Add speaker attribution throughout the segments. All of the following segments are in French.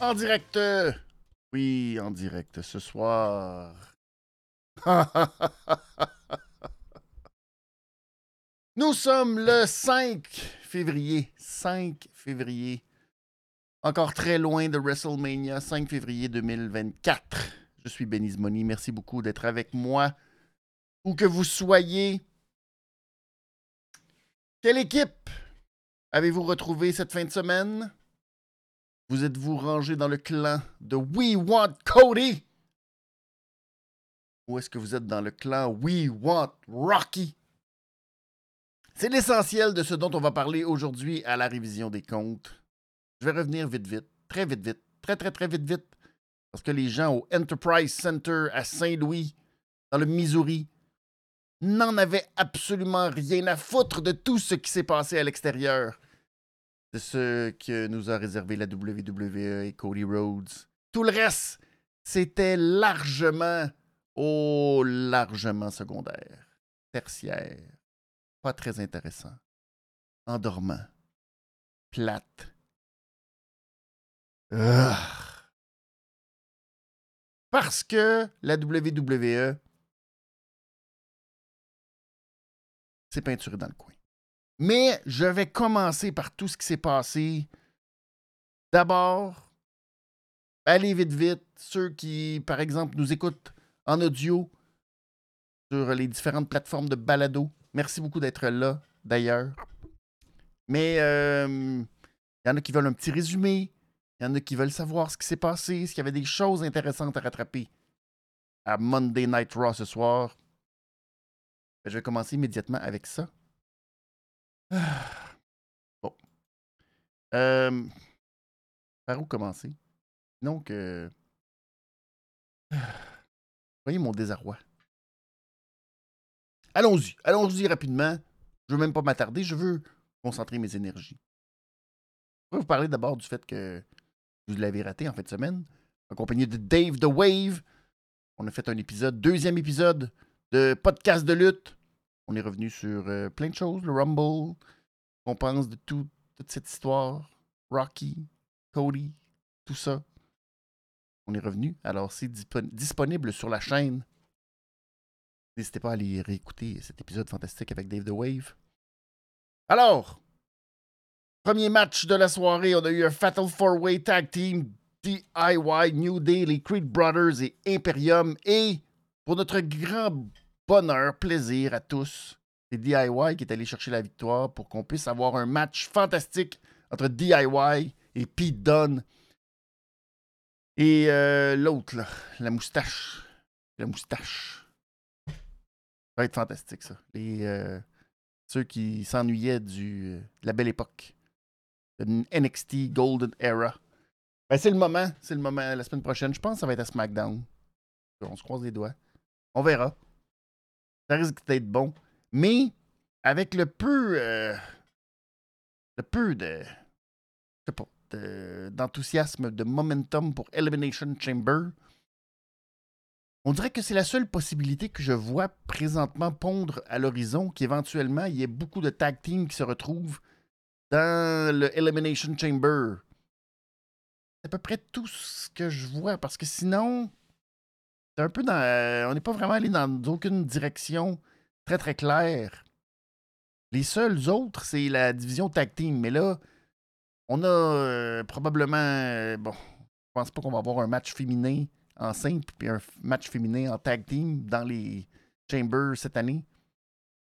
Speaker 1: En direct. Oui, en direct ce soir. Nous sommes le 5 février. 5 février. Encore très loin de WrestleMania, 5 février 2024. Je suis Benny Money. Merci beaucoup d'être avec moi. Où que vous soyez. Quelle équipe avez-vous retrouvé cette fin de semaine? Vous êtes-vous rangé dans le clan de We Want Cody? Ou est-ce que vous êtes dans le clan We Want Rocky? C'est l'essentiel de ce dont on va parler aujourd'hui à la révision des comptes. Je vais revenir vite, vite, très vite, vite, très, très, très vite, vite. Parce que les gens au Enterprise Center à Saint-Louis, dans le Missouri, n'en avaient absolument rien à foutre de tout ce qui s'est passé à l'extérieur de ce que nous a réservé la WWE et Cody Rhodes. Tout le reste, c'était largement, oh, largement secondaire, tertiaire, pas très intéressant, endormant, plate. Parce que la WWE s'est peinturée dans le coin. Mais je vais commencer par tout ce qui s'est passé. D'abord, allez vite, vite. Ceux qui, par exemple, nous écoutent en audio sur les différentes plateformes de balado, Merci beaucoup d'être là, d'ailleurs. Mais il euh, y en a qui veulent un petit résumé. Il y en a qui veulent savoir ce qui s'est passé, s'il y avait des choses intéressantes à rattraper à Monday Night Raw ce soir. Je vais commencer immédiatement avec ça. Bon. Par où commencer? Donc, euh, voyez mon désarroi. Allons-y, allons-y rapidement. Je veux même pas m'attarder, je veux concentrer mes énergies. Je vais vous parler d'abord du fait que vous l'avez raté en fin de semaine, en compagnie de Dave the Wave. On a fait un épisode, deuxième épisode de podcast de lutte. On est revenu sur euh, plein de choses, le Rumble, on pense de toute cette histoire, Rocky, Cody, tout ça. On est revenu. Alors, c'est disponible sur la chaîne N'hésitez pas à aller réécouter cet épisode fantastique avec Dave the Wave. Alors, premier match de la soirée, on a eu un Fatal Four-Way Tag Team DIY, New Day, les Creed Brothers et Imperium. Et pour notre grand bonheur, plaisir à tous, c'est DIY qui est allé chercher la victoire pour qu'on puisse avoir un match fantastique entre DIY et Pete Dunne. Et euh, l'autre, la moustache. La moustache va être fantastique, ça. Les, euh, ceux qui s'ennuyaient du, de la belle époque. De NXT Golden Era. Ben, c'est le moment. C'est le moment. La semaine prochaine, je pense que ça va être à SmackDown. On se croise les doigts. On verra. Ça risque d'être bon. Mais avec le peu. Euh, le peu de. Je sais pas. D'enthousiasme, de momentum pour Elimination Chamber on dirait que c'est la seule possibilité que je vois présentement pondre à l'horizon, qu'éventuellement, il y ait beaucoup de tag teams qui se retrouvent dans le Elimination Chamber. C'est à peu près tout ce que je vois, parce que sinon, c'est un peu dans. On n'est pas vraiment allé dans aucune direction très très claire. Les seuls autres, c'est la division tag team. Mais là, on a euh, probablement. Euh, bon, je pense pas qu'on va avoir un match féminin en simple puis un match féminin en tag team dans les Chambers cette année.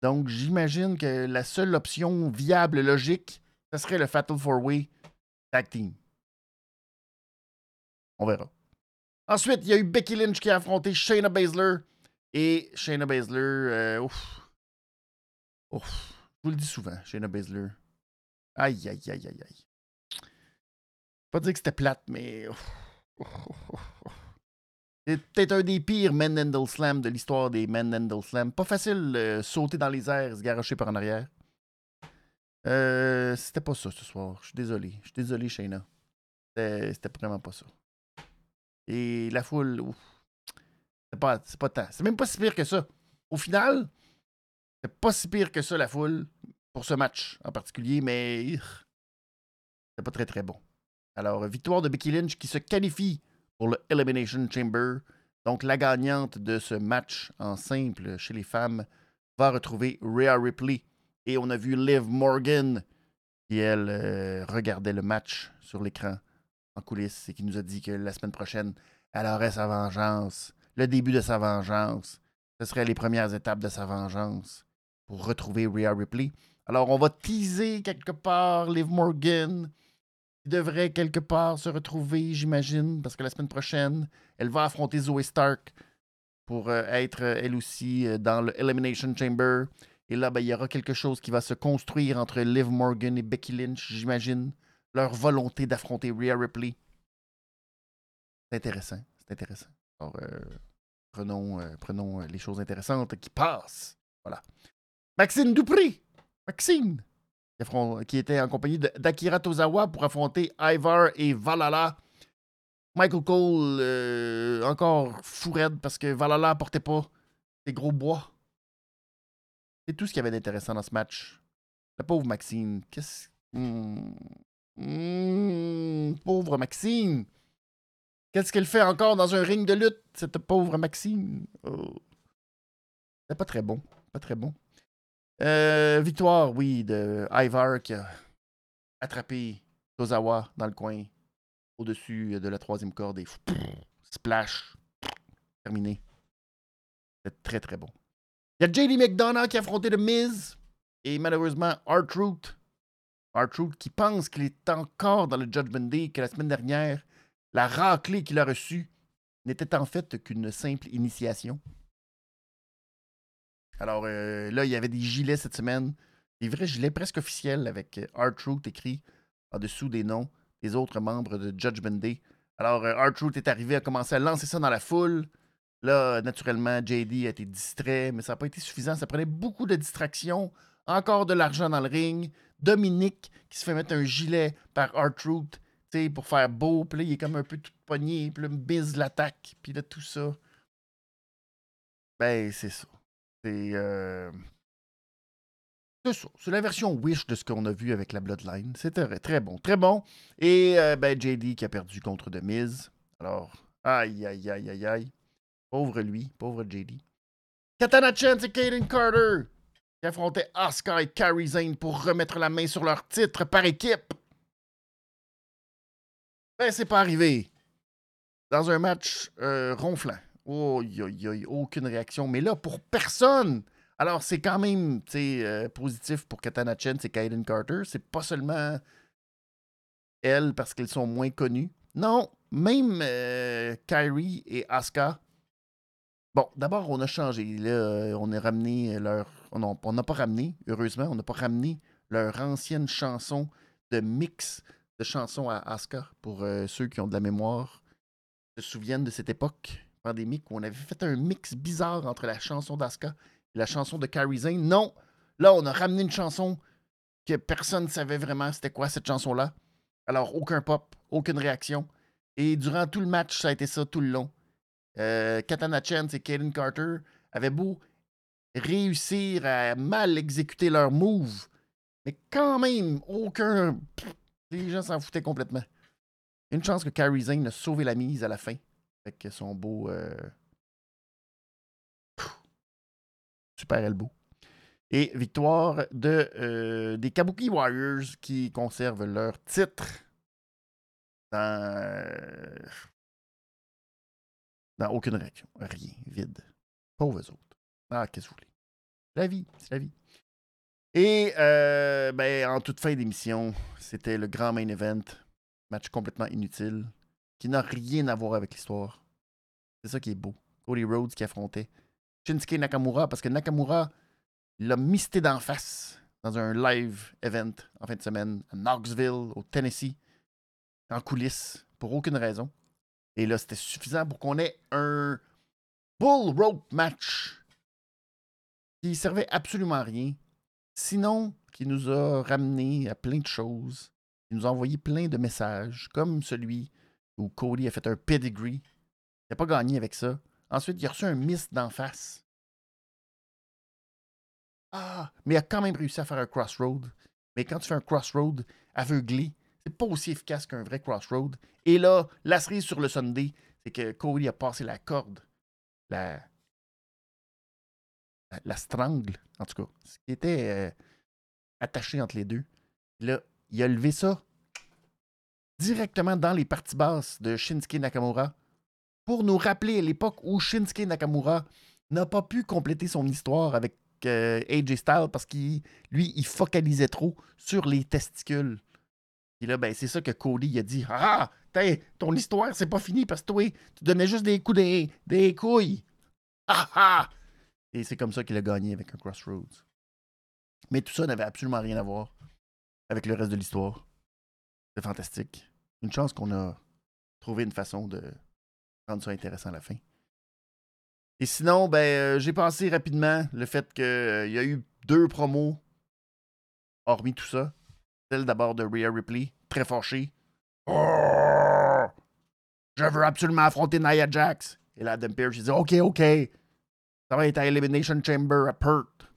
Speaker 1: Donc, j'imagine que la seule option viable, logique, ce serait le Fatal Four Way Tag Team. On verra. Ensuite, il y a eu Becky Lynch qui a affronté Shayna Baszler. Et Shayna Baszler, euh, ouf. Ouf. Je vous le dis souvent, Shayna Baszler. Aïe, aïe, aïe, aïe, aïe. Pas dire que c'était plate, mais. C'est peut-être un des pires Men Handle Slam de l'histoire des Men Handle Slam. Pas facile de sauter dans les airs, se garocher par en arrière. Euh, c'était pas ça ce soir. Je suis désolé. Je suis désolé, Shayna. C'était vraiment pas ça. Et la foule, c'est pas, c'est pas tant. C'est même pas si pire que ça. Au final, c'est pas si pire que ça, la foule, pour ce match en particulier, mais c'est pas très très bon. Alors, victoire de Becky Lynch qui se qualifie pour le Elimination Chamber. Donc, la gagnante de ce match en simple chez les femmes va retrouver Rhea Ripley. Et on a vu Liv Morgan qui, elle, euh, regardait le match sur l'écran en coulisses et qui nous a dit que la semaine prochaine, elle aurait sa vengeance. Le début de sa vengeance. Ce serait les premières étapes de sa vengeance pour retrouver Rhea Ripley. Alors, on va teaser quelque part Liv Morgan, qui devrait quelque part se retrouver, j'imagine, parce que la semaine prochaine, elle va affronter Zoe Stark pour euh, être, euh, elle aussi, euh, dans le Elimination Chamber. Et là, ben, il y aura quelque chose qui va se construire entre Liv Morgan et Becky Lynch, j'imagine. Leur volonté d'affronter Rhea Ripley. C'est intéressant. C'est intéressant. Alors, prenons, prenons les choses intéressantes qui passent. Voilà. Maxine Dupré Maxine, qui était en compagnie d'Akira Tozawa pour affronter Ivar et Valhalla. Michael Cole, euh, encore fou parce que Valhalla portait pas ses gros bois. C'est tout ce qu'il y avait d'intéressant dans ce match. La pauvre Maxine, qu'est-ce. Hmm. Hmm, pauvre Maxine. Qu'est-ce qu'elle fait encore dans un ring de lutte, cette pauvre Maxine? Oh. C'est pas très bon. Pas très bon. Euh, victoire, oui, de Ivar qui a attrapé Tozawa dans le coin, au-dessus de la troisième corde et splash, terminé. C'est très très bon. Il y a JD McDonough qui a affronté The Miz et malheureusement R-Truth. R-Truth qui pense qu'il est encore dans le Judgment Day, que la semaine dernière, la raclée qu'il a reçue n'était en fait qu'une simple initiation. Alors euh, là, il y avait des gilets cette semaine. Des vrais gilets presque officiels avec R-Truth écrit en dessous des noms des autres membres de Judgment Day. Alors, euh, R-Truth est arrivé à commencer à lancer ça dans la foule. Là, naturellement, JD a été distrait, mais ça n'a pas été suffisant. Ça prenait beaucoup de distractions. Encore de l'argent dans le ring. Dominique qui se fait mettre un gilet par R-Truth pour faire beau. Puis là, il est comme un peu tout pogné. Puis là, bise l'attaque. Puis là, tout ça. Ben, c'est ça. Euh, c'est. ça. C'est la version Wish de ce qu'on a vu avec la Bloodline. C'était très bon. Très bon. Et euh, ben, JD qui a perdu contre The Miz. Alors, aïe, aïe, aïe, aïe, aïe. Pauvre lui. Pauvre JD. Katana Chance et Kaden Carter qui affrontaient Asuka et Kairi Zane pour remettre la main sur leur titre par équipe. Ben, c'est pas arrivé. Dans un match euh, ronflant. Oh, y, aucune réaction. Mais là, pour personne. Alors, c'est quand même euh, positif pour Katana Chen, c'est Kaiden Carter. C'est pas seulement elle parce qu'elles sont moins connues. Non, même euh, Kyrie et Asuka. Bon, d'abord, on a changé. Là, euh, on a ramené leur. On n'a pas ramené, heureusement, on n'a pas ramené leur ancienne chanson de mix de chansons à Asuka pour ceux qui ont de la mémoire, se souviennent de cette époque pandémique où on avait fait un mix bizarre entre la chanson d'Aska et la chanson de Carrie Zane. Non, là, on a ramené une chanson que personne ne savait vraiment c'était quoi cette chanson-là. Alors, aucun pop, aucune réaction. Et durant tout le match, ça a été ça tout le long. Euh, Katana Chance et Kaden Carter avaient beau réussir à mal exécuter leur move, mais quand même, aucun. les gens s'en foutaient complètement. Une chance que Carrie Zane a sauvé la mise à la fin. Avec son beau. Euh... Super elbow. Et victoire de, euh, des Kabuki Warriors qui conservent leur titre dans, dans aucune réaction. Rien. Vide. Pauvres autres. Ah, qu'est-ce que vous voulez? La vie, c'est la vie. Et euh, ben, en toute fin d'émission, c'était le grand main event. Match complètement inutile qui n'a rien à voir avec l'histoire. C'est ça qui est beau. Cody Rhodes qui affrontait Shinsuke Nakamura parce que Nakamura l'a misté d'en face dans un live event en fin de semaine à Knoxville, au Tennessee, en coulisses, pour aucune raison. Et là, c'était suffisant pour qu'on ait un bull rope match qui servait absolument à rien, sinon qui nous a ramené à plein de choses, qui nous a envoyé plein de messages, comme celui où Cody a fait un pedigree. Il n'a pas gagné avec ça. Ensuite, il a reçu un miss d'en face. Ah, mais il a quand même réussi à faire un crossroad. Mais quand tu fais un crossroad aveuglé, C'est pas aussi efficace qu'un vrai Crossroad. Et là, la cerise sur le Sunday, c'est que Cody a passé la corde, la, la, strangle, en tout cas, ce qui était euh, attaché entre les deux. Là, il a levé ça directement dans les parties basses de Shinsuke Nakamura pour nous rappeler l'époque où Shinsuke Nakamura n'a pas pu compléter son histoire avec euh, AJ Styles parce qu'il lui, il focalisait trop sur les testicules. Et là, ben, c'est ça que Cody a dit. Ah, ton histoire, c'est pas fini parce que toi, tu donnais juste des coups des, couilles. Ah ah! Et c'est comme ça qu'il a gagné avec un Crossroads. Mais tout ça n'avait absolument rien à voir avec le reste de l'histoire. C'est fantastique. Une chance qu'on a trouvé une façon de rendre ça intéressant à la fin. Et sinon, ben, euh, j'ai pensé rapidement le fait qu'il euh, y a eu deux promos, hormis tout ça. Celle d'abord de Rhea Ripley, très fâchée. Oh! Je veux absolument affronter Nia Jax. Et là, Adam Pearce, il dit Ok, ok. Ça va être à Elimination Chamber à Perth.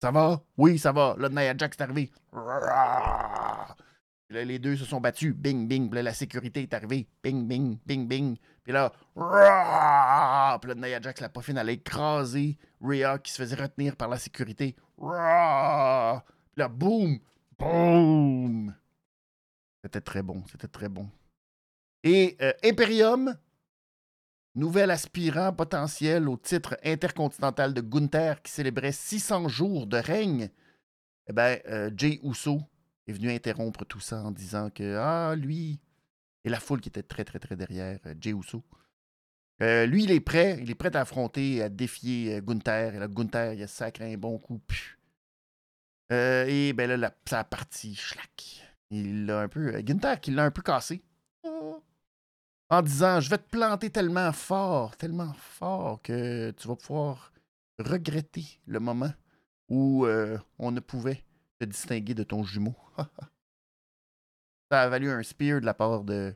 Speaker 1: Ça va? Oui, ça va. Là, Nia Jax est arrivé. là, les deux se sont battus. Bing, bing. Puis là, la sécurité est arrivée. Bing, bing, bing, bing. Puis là, puis là, Nia Jax, la poffine, elle a écrasé Rhea qui se faisait retenir par la sécurité. Puis là, boum, C'était très bon, c'était très bon. Et euh, Imperium, nouvel aspirant potentiel au titre intercontinental de Gunther qui célébrait 600 jours de règne. Eh bien, euh, Jay Uso est venu interrompre tout ça en disant que, ah, lui, et la foule qui était très, très, très derrière euh, Jay Uso. Lui, il est prêt. Il est prêt à affronter, à défier Gunther. Et là, Gunther, il a sacré un bon coup. Et ben là, ça a parti, schlack. Il l'a un peu. Gunther qui l'a un peu cassé. En disant Je vais te planter tellement fort, tellement fort que tu vas pouvoir regretter le moment où on ne pouvait te distinguer de ton jumeau. Ça a valu un spear de la part de,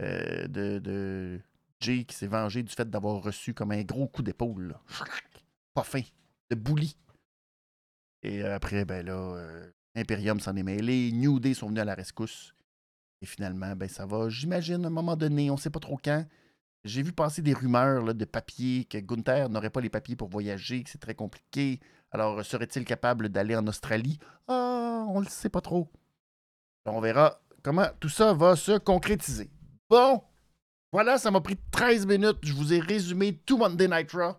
Speaker 1: euh, de, Jay qui s'est vengé du fait d'avoir reçu comme un gros coup d'épaule. Pas fin. De bouli. Et après, ben là, euh, Imperium s'en est mêlé. New Day sont venus à la rescousse. Et finalement, ben ça va, j'imagine, à un moment donné, on sait pas trop quand. J'ai vu passer des rumeurs de papiers, que Gunther n'aurait pas les papiers pour voyager, que c'est très compliqué. Alors, serait-il capable d'aller en Australie? Ah, on le sait pas trop. On verra comment tout ça va se concrétiser. Bon, voilà, ça m'a pris 13 minutes. Je vous ai résumé tout Monday Night Raw.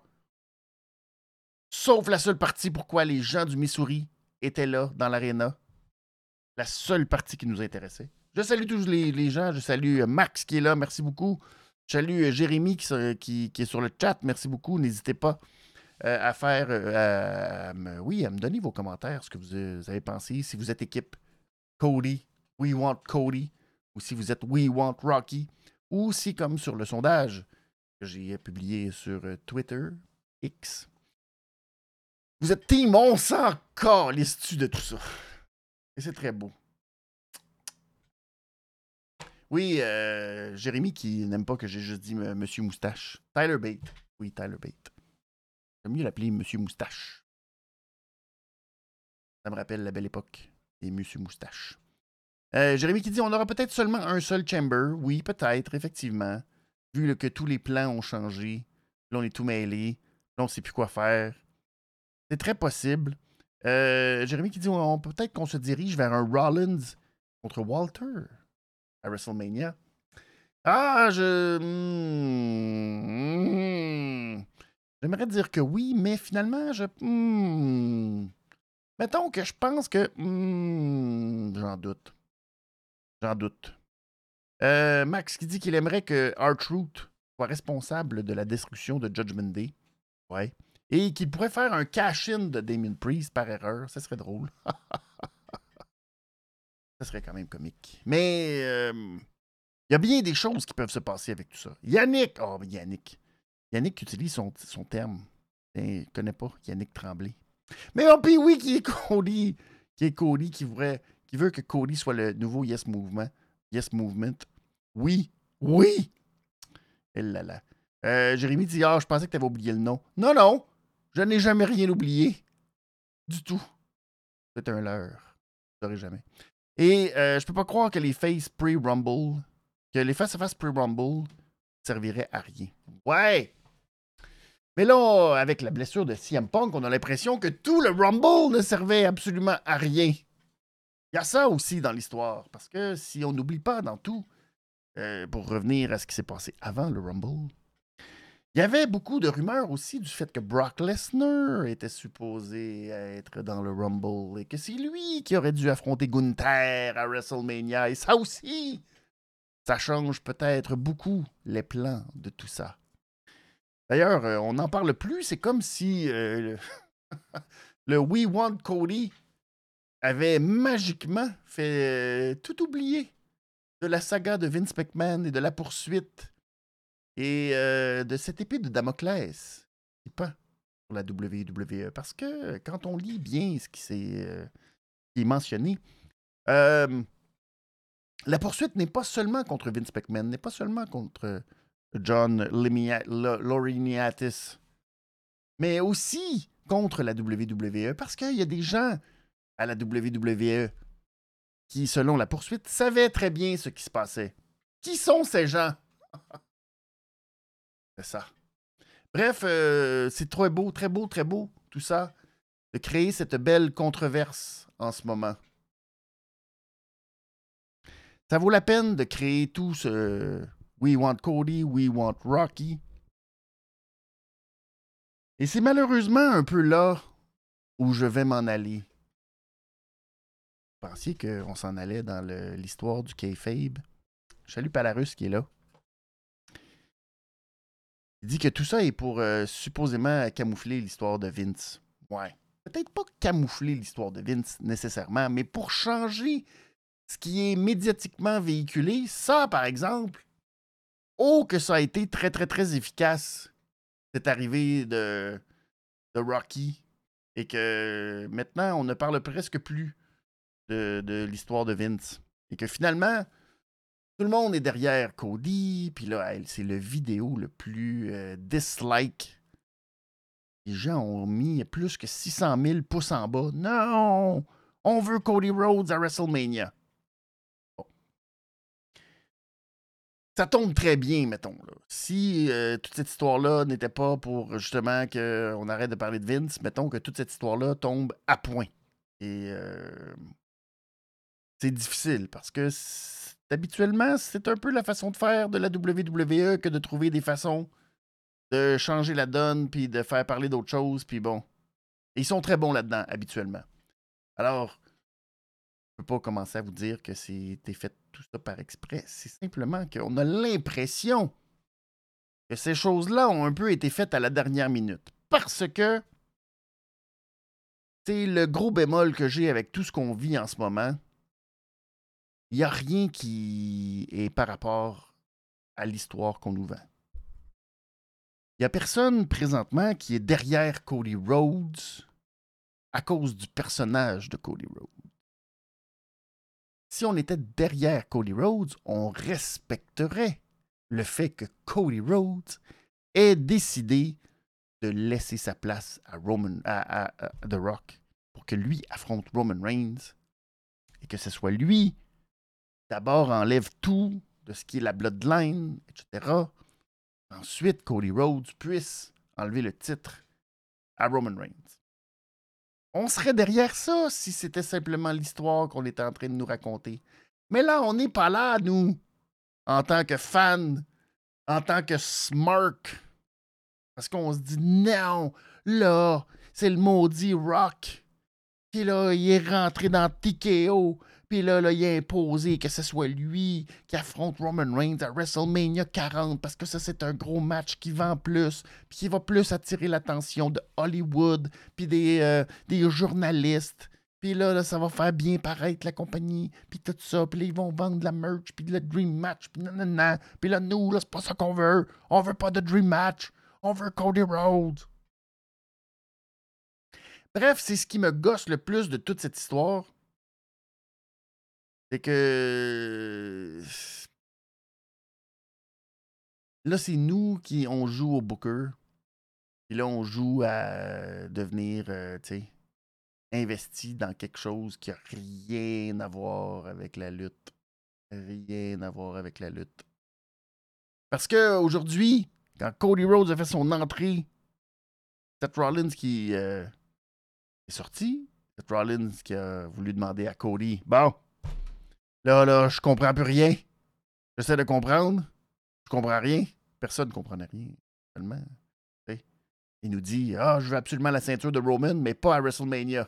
Speaker 1: Sauf la seule partie pourquoi les gens du Missouri étaient là dans l'aréna. La seule partie qui nous intéressait. Je salue tous les, gens. Je salue euh, Max qui est là. Merci beaucoup. Je salue euh, Jérémy qui, est sur le chat. Merci beaucoup. N'hésitez pas euh, à faire. me donner vos commentaires, ce que vous avez pensé. Si vous êtes équipe Cody, We Want Cody, ou si vous êtes We Want Rocky, ou si, comme sur le sondage que j'ai publié sur Twitter, X, vous êtes team, on s'en calisse de tout ça? Et c'est très beau. Oui, euh, Jérémy qui n'aime pas que j'ai juste dit euh, Monsieur Moustache. Tyler Bate. Oui, Tyler Bate. J'aime mieux l'appeler Monsieur Moustache. Ça me rappelle la belle époque des Monsieur Moustache. Euh, Jérémy qui dit on aura peut-être seulement un seul chamber. Oui, peut-être, effectivement. Vu que tous les plans ont changé. Là, on est tout mêlé. Là, on ne sait plus quoi faire. C'est très possible. Euh, Jérémy qui dit peut-être qu'on se dirige vers un Rollins contre Walter à WrestleMania. Ah, je. Hmm, hmm. J'aimerais dire que oui, mais finalement, je. Hmm. Mettons que je pense que. J'en doute. J'en doute. Euh, Max qui dit qu'il aimerait que R-Truth soit responsable de la destruction de Judgment Day. Ouais. Et qu'il pourrait faire un cash-in de Damien Priest par erreur. Ça serait drôle. ça serait quand même comique. Mais euh, il y a bien des choses qui peuvent se passer avec tout ça. Yannick. Oh, Yannick. Yannick utilise son, son terme. Je ne connais pas Yannick Tremblay. Mais oh, puis oui, qui est Cody. Qui est Cody qui voudrait qui veut que Cody soit le nouveau Yes Movement. Yes Movement. Oui, oui. Et eh là là. Euh, Jérémy dit Ah, je pensais que tu avais oublié le nom. Non, non, je n'ai jamais rien oublié. Du tout. C'est un leurre. Je ne jamais. Et euh, je peux pas croire que les faces pre-Rumble, que les face à face pre-Rumble serviraient à rien. Ouais! Mais là, avec la blessure de CM Punk, on a l'impression que tout le Rumble ne servait absolument à rien. Il y a ça aussi dans l'histoire, parce que si on n'oublie pas dans tout, euh, pour revenir à ce qui s'est passé avant le Rumble, il y avait beaucoup de rumeurs aussi du fait que Brock Lesnar était supposé être dans le Rumble et que c'est lui qui aurait dû affronter Gunther à WrestleMania. Et ça aussi, ça change peut-être beaucoup les plans de tout ça. D'ailleurs, euh, on n'en parle plus. C'est comme si euh, le We Want Cody avait magiquement fait euh, tout oublier de la saga de Vince McMahon et de la poursuite et de cette épée de Damoclès pas pour la WWE. Parce que quand on lit bien ce qui, est, mentionné, la poursuite n'est pas seulement contre Vince McMahon, n'est pas seulement contre John Laurinaitis, mais aussi contre la WWE, parce qu'il y a des gens à la WWE qui, selon la poursuite, savaient très bien ce qui se passait. Qui sont ces gens? C'est ça. Bref, euh, c'est très beau, très beau, très beau, tout ça, de créer cette belle controverse en ce moment. Ça vaut la peine de créer tout ce, We want Cody, we want Rocky. Et c'est malheureusement un peu là où je vais m'en aller. Vous pensiez qu'on s'en allait dans l'histoire du kayfabe? Salut Palarus qui est là. Il dit que tout ça est pour euh, supposément camoufler l'histoire de Vince. Ouais. Peut-être pas camoufler l'histoire de Vince nécessairement, mais pour changer ce qui est médiatiquement véhiculé, ça par exemple, Oh, que ça a été très, très, très efficace, cette arrivée de, de Rocky. Et que maintenant, on ne parle presque plus de, l'histoire de Vince. Et que finalement, tout le monde est derrière Cody. Puis là, c'est le vidéo le plus euh, dislike. Les gens ont mis plus que 600 000 pouces en bas. Non! On veut Cody Rhodes à WrestleMania. ça tombe très bien, mettons. Si euh, toute cette histoire-là n'était pas pour justement qu'on arrête de parler de Vince, mettons que toute cette histoire-là tombe à point. Et euh, c'est difficile parce que habituellement, c'est un peu la façon de faire de la WWE que de trouver des façons de changer la donne puis de faire parler d'autres choses. Puis bon, ils sont très bons là-dedans habituellement. Alors, je peux pas commencer à vous dire que c'était fait tout ça par exprès. C'est simplement qu'on a l'impression que ces choses-là ont un peu été faites à la dernière minute. Parce que c'est le gros bémol que j'ai avec tout ce qu'on vit en ce moment. Il n'y a rien qui est par rapport à l'histoire qu'on nous vend. Il n'y a personne présentement qui est derrière Cody Rhodes à cause du personnage de Cody Rhodes si on était derrière Cody Rhodes, on respecterait le fait que Cody Rhodes ait décidé de laisser sa place à, Roman, à, The Rock pour que lui affronte Roman Reigns et que ce soit lui d'abord enlève tout de ce qui est la bloodline, etc. Ensuite, Cody Rhodes puisse enlever le titre à Roman Reigns. On serait derrière ça si c'était simplement l'histoire qu'on était en train de nous raconter. Mais là, on n'est pas là, nous, en tant que fans, en tant que smirk. Parce qu'on se dit, non, là, c'est le maudit Rock. Puis là, il est rentré dans TKO. Puis là, là, il a imposé que ce soit lui qui affronte Roman Reigns à WrestleMania 40 parce que ça, c'est un gros match qui vend plus, puis qui va plus attirer l'attention de Hollywood, puis des, euh, des journalistes. Puis là, ça va faire bien paraître la compagnie, puis tout ça. Puis là, ils vont vendre de la merch, puis le Dream Match, puis nanana. Puis là, nous, là, c'est pas ça qu'on veut. On veut pas de Dream Match. On veut Cody Rhodes. Bref, c'est ce qui me gosse le plus de toute cette histoire. C'est que. Là, c'est nous qui on joue au Booker. Puis là, on joue à devenir, euh, tu sais, investi dans quelque chose qui a rien à voir avec la lutte. Rien à voir avec la lutte. Parce que aujourd'hui, quand Cody Rhodes a fait son entrée, Seth Rollins qui euh, est sorti, Seth Rollins qui a voulu demander à Cody Bon, là, là, je comprends plus rien. J'essaie de comprendre. Je comprends rien. Personne ne comprenait rien, tellement. Il nous dit Ah, je veux absolument la ceinture de Roman, mais pas à WrestleMania.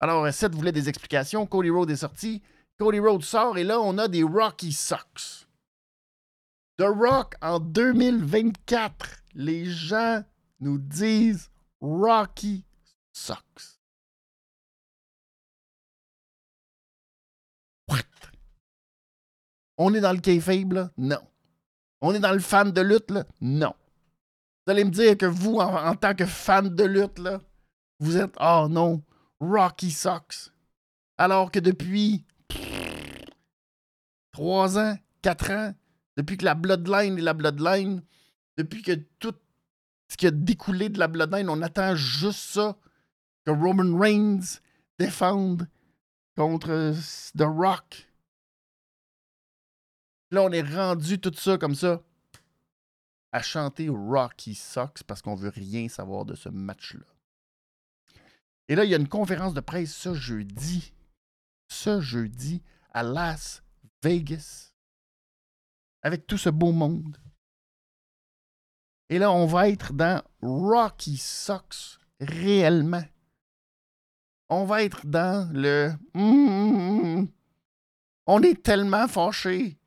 Speaker 1: Alors, Seth voulait des explications. Cody Rhodes est sorti. Cody Rhodes sort et là, on a des Rocky Sox. The Rock en 2024. Les gens nous disent Rocky Sox. On est dans le kayfabe, là? Non. On est dans le fan de lutte, là? Non. Vous allez me dire que vous, en, tant que fan de lutte, là, vous êtes, oh non, Rocky Sox. Alors que depuis trois ans, quatre ans, depuis que la Bloodline est la Bloodline, depuis que tout ce qui a découlé de la Bloodline, on attend juste ça, que Roman Reigns défende contre The Rock. Là, on est rendu tout ça comme ça à chanter Rocky Sox parce qu'on veut rien savoir de ce match-là. Et là, il y a une conférence de presse ce jeudi, ce jeudi à Las Vegas, avec tout ce beau monde. Et là, on va être dans Rocky Sox réellement. On va être dans le... On est tellement fâchés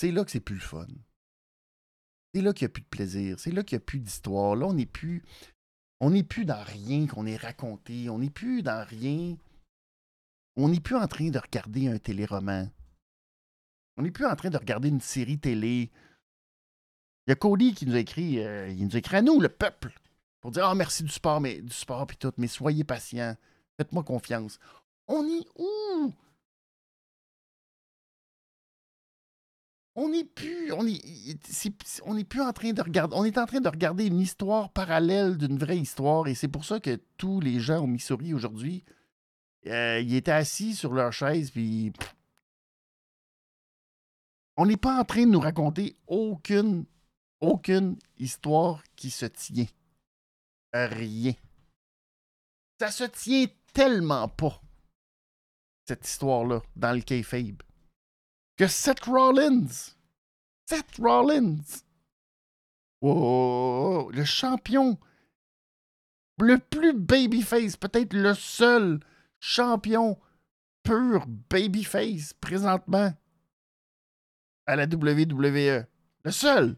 Speaker 1: C'est là que c'est plus le fun. C'est là qu'il n'y a plus de plaisir. C'est là qu'il n'y a plus d'histoire. Là, on n'est plus. On n'est plus dans rien qu'on est raconté. On n'est plus dans rien. On n'est plus en train de regarder un téléroman. On n'est plus en train de regarder une série télé. Il y a Cody qui nous a écrit, euh, il nous écrit à nous, le peuple, pour dire Ah, merci du sport, mais du sport puis tout, mais soyez patients, faites-moi confiance. On est où? on n'est plus, on est, on plus en train de regarder, on est en train de regarder une histoire parallèle d'une vraie histoire, et c'est pour ça que tous les gens au Missouri aujourd'hui, euh, ils étaient assis sur leur chaise, puis on n'est pas en train de nous raconter aucune, aucune histoire qui se tient. Rien. Ça se tient tellement pas, cette histoire-là, dans le kayfabe que Seth Rollins. Seth Rollins. Oh, le champion. Le plus babyface, peut-être le seul champion pur babyface présentement à la WWE. Le seul.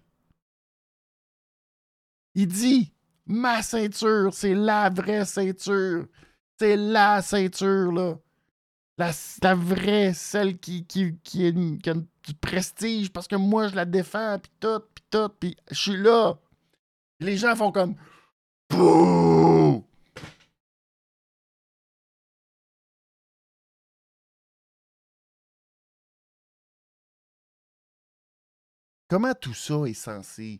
Speaker 1: Il dit Ma ceinture, c'est la vraie ceinture. C'est la ceinture, là. La, vraie, celle qui, qui, qui, a du prestige parce que moi je la défends, puis tout, puis tout, puis je suis là. Les gens font comme. Comment tout ça est censé.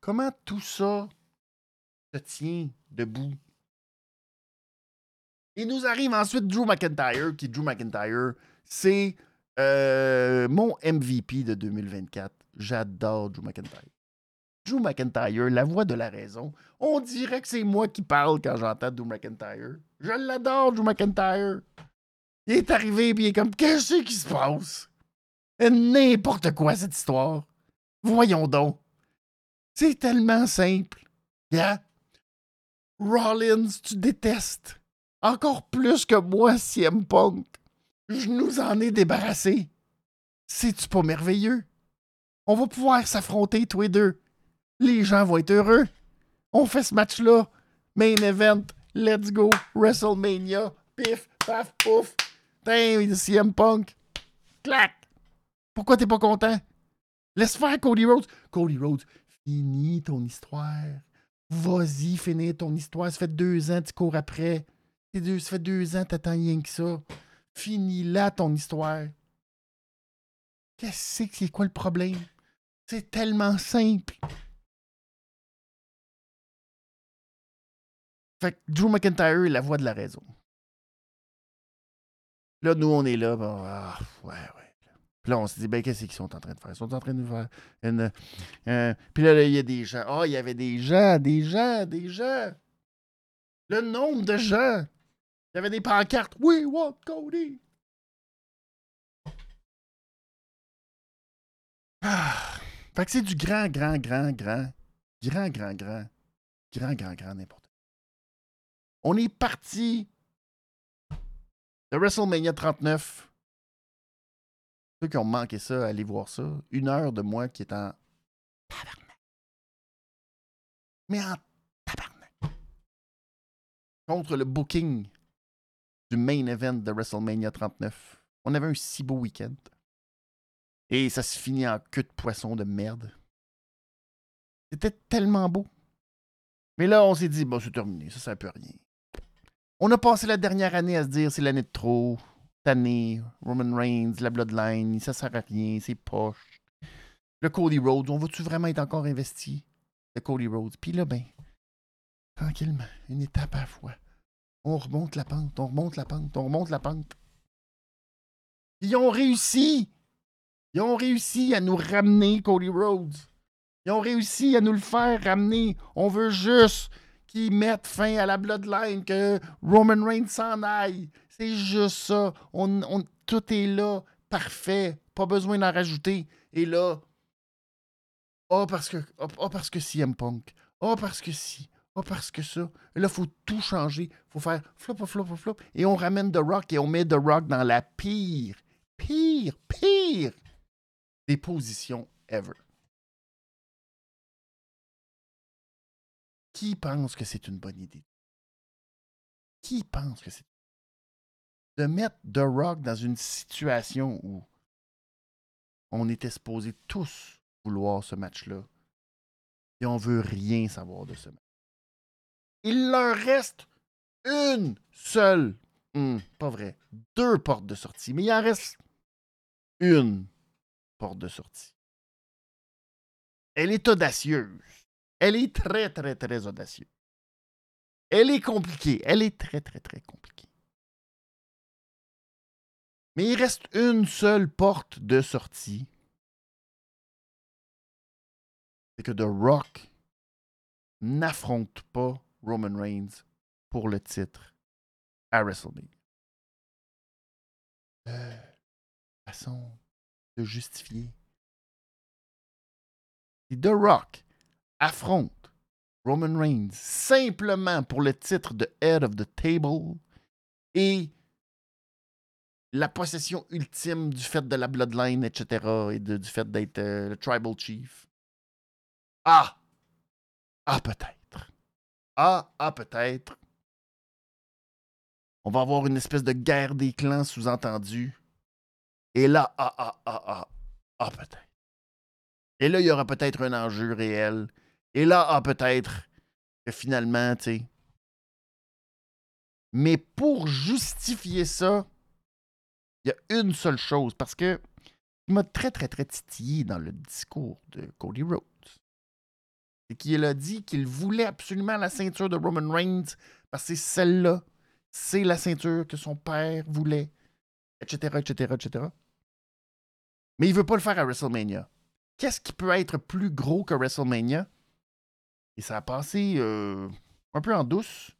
Speaker 1: Comment tout ça se tient debout? Il nous arrive ensuite Drew McIntyre, qui Drew McIntyre, c'est euh, mon MVP de 2024. J'adore Drew McIntyre. Drew McIntyre, la voix de la raison. On dirait que c'est moi qui parle quand j'entends Drew McIntyre. Je l'adore, Drew McIntyre. Il est arrivé et il est comme Qu'est-ce qui se passe? N'importe quoi cette histoire. Voyons donc. C'est tellement simple. Yeah. Rollins, tu détestes. Encore plus que moi, CM Punk. Je nous en ai débarrassé. C'est-tu pas merveilleux? On va pouvoir s'affronter tous les deux. Les gens vont être heureux. On fait ce match-là. Main event. Let's go. WrestleMania. Pif, paf, pouf. Damn, CM Punk. Clac. Pourquoi t'es pas content? Laisse faire Cody Rhodes. Cody Rhodes, finis ton histoire. Vas-y, finis ton histoire. Ça fait deux ans tu cours après ça fait deux ans, t'attends rien que ça. Finis là ton histoire. Qu'est-ce que c'est quoi le problème? C'est tellement simple. Fait que Drew McIntyre est la voix de la raison. Là, nous, on est là. Ah, ouais, ouais. Puis là, on se dit, ben, qu'est-ce qu'ils sont en train de faire? Ils sont en train de faire une. puis là, il y a des gens. Ah, il y avait des gens, des gens, des gens. Le nombre de gens. Il y avait des pancartes. We want Cody. Ah. Fait que c'est du grand, grand, grand, grand, grand, grand, grand, grand, grand, grand, n'importe quoi. On est parti de WrestleMania 39. Ceux qui ont manqué ça, allez voir ça. Une heure de moi qui est en tabarnak. Mais en tabarnak. Contre le booking du main event de WrestleMania 39. On avait un si beau week-end. Et ça se finit en queue de poisson de merde. C'était tellement beau. Mais là, on s'est dit, bon, c'est terminé, ça, ça peut rien. On a passé la dernière année à se dire, c'est l'année de trop. Cette année, Roman Reigns, la Bloodline, ça sert à rien, c'est poche. Le Cody Rhodes, on va-tu vraiment être encore investi? Le Cody Rhodes. Puis là, ben, tranquillement, une étape à la fois. On remonte la pente, on remonte la pente, on remonte la pente. Ils ont réussi! Ils ont réussi à nous ramener Cody Rhodes. Ils ont réussi à nous le faire ramener. On veut juste qu'ils mettent fin à la Bloodline, que Roman Reigns s'en aille. C'est juste ça. On, on- tout est là, parfait. Pas besoin d'en rajouter. Et là, oh parce que, oh, oh, parce que CM Punk. Oh parce que si. Oh parce que ça. Et là, faut tout changer. faut faire flop, flop, flop, flop. Et on ramène The Rock et on met The Rock dans la pire, pire, pire des positions ever. Qui pense que c'est une bonne idée? Qui pense que c'est... De mettre The Rock dans une situation où on était supposés tous vouloir ce match-là et on veut rien savoir de ce match. Il leur reste une seule, hum, pas vrai, deux portes de sortie, mais il en reste une porte de sortie. Elle est audacieuse. Elle est très, très, très audacieuse. Elle est compliquée. Elle est très, très, très compliquée. Mais il reste une seule porte de sortie. C'est que The Rock n'affronte pas Roman Reigns pour le titre à WrestleMania. Euh, façon de justifier. Si The Rock affronte Roman Reigns simplement pour le titre de Head of the Table et la possession ultime du fait de la bloodline, etc., et du fait d'être euh, le tribal chief. Ah! Ah, peut-être. Ah, ah, peut-être. On va avoir une espèce de guerre des clans sous-entendue. Et là, ah, ah, ah, ah, ah, peut-être. Et là, il y aura peut-être un enjeu réel. Et là, ah, peut-être que finalement, tu sais. Mais pour justifier ça, il y a une seule chose. Parce que il m'a très, très, très titillé dans le discours de Cody Rhodes. C'est qu'il a dit qu'il voulait absolument la ceinture de Roman Reigns parce que c'est celle-là. C'est la ceinture que son père voulait, etc., etc., etc. Mais il veut pas le faire à WrestleMania. Qu'est-ce qui peut être plus gros que WrestleMania? Et ça a passé euh, un peu en douce